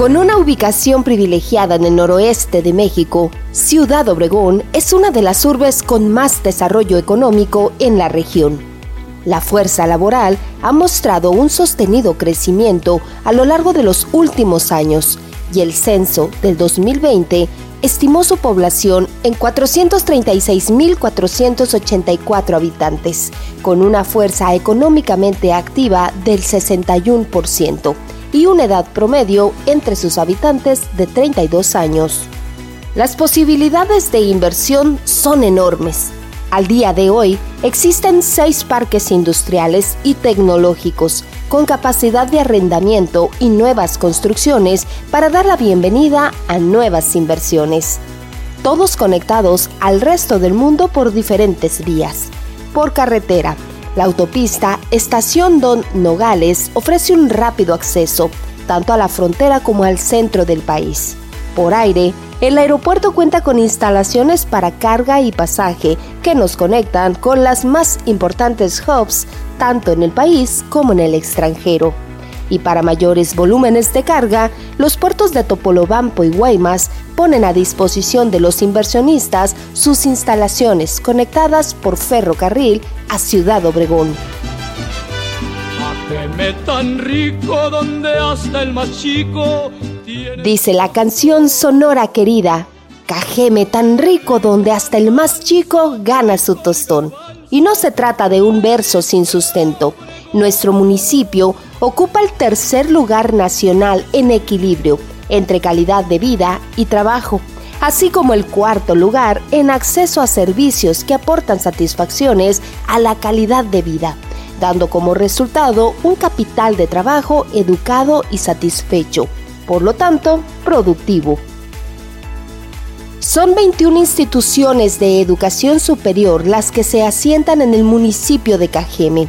Con una ubicación privilegiada en el noroeste de México, Ciudad Obregón es una de las urbes con más desarrollo económico en la región. La fuerza laboral ha mostrado un sostenido crecimiento a lo largo de los últimos años y el censo del 2020 estimó su población en 436.484 habitantes, con una fuerza económicamente activa del 61% y una edad promedio entre sus habitantes de 32 años. Las posibilidades de inversión son enormes. Al día de hoy existen seis parques industriales y tecnológicos con capacidad de arrendamiento y nuevas construcciones para dar la bienvenida a nuevas inversiones. Todos conectados al resto del mundo por diferentes vías. Por carretera, la autopista Estación Don Nogales ofrece un rápido acceso tanto a la frontera como al centro del país. Por aire, el aeropuerto cuenta con instalaciones para carga y pasaje que nos conectan con las más importantes hubs tanto en el país como en el extranjero y para mayores volúmenes de carga, los puertos de Topolobampo y Guaymas ponen a disposición de los inversionistas sus instalaciones conectadas por ferrocarril a Ciudad Obregón. Dice la canción Sonora Querida, Cajeme tan rico donde hasta el más chico gana su tostón. Y no se trata de un verso sin sustento. Nuestro municipio ocupa el tercer lugar nacional en equilibrio entre calidad de vida y trabajo, así como el cuarto lugar en acceso a servicios que aportan satisfacciones a la calidad de vida, dando como resultado un capital de trabajo educado y satisfecho, por lo tanto, productivo. Son 21 instituciones de educación superior las que se asientan en el municipio de Cajeme,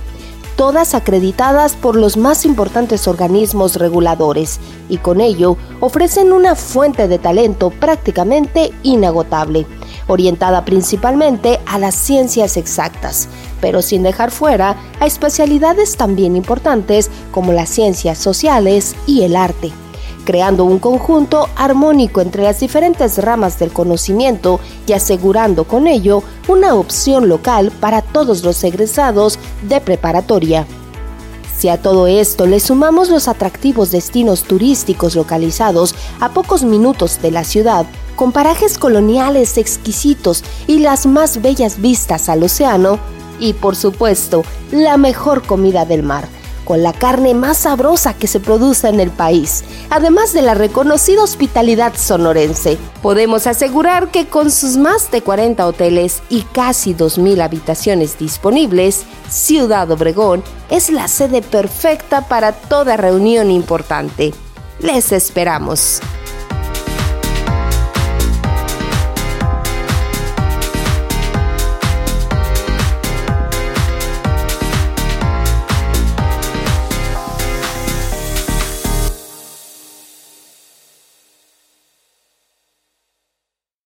todas acreditadas por los más importantes organismos reguladores y con ello ofrecen una fuente de talento prácticamente inagotable, orientada principalmente a las ciencias exactas, pero sin dejar fuera a especialidades también importantes como las ciencias sociales y el arte creando un conjunto armónico entre las diferentes ramas del conocimiento y asegurando con ello una opción local para todos los egresados de preparatoria. Si a todo esto le sumamos los atractivos destinos turísticos localizados a pocos minutos de la ciudad, con parajes coloniales exquisitos y las más bellas vistas al océano, y por supuesto, la mejor comida del mar, la carne más sabrosa que se produce en el país, además de la reconocida hospitalidad sonorense. Podemos asegurar que con sus más de 40 hoteles y casi 2.000 habitaciones disponibles, Ciudad Obregón es la sede perfecta para toda reunión importante. Les esperamos.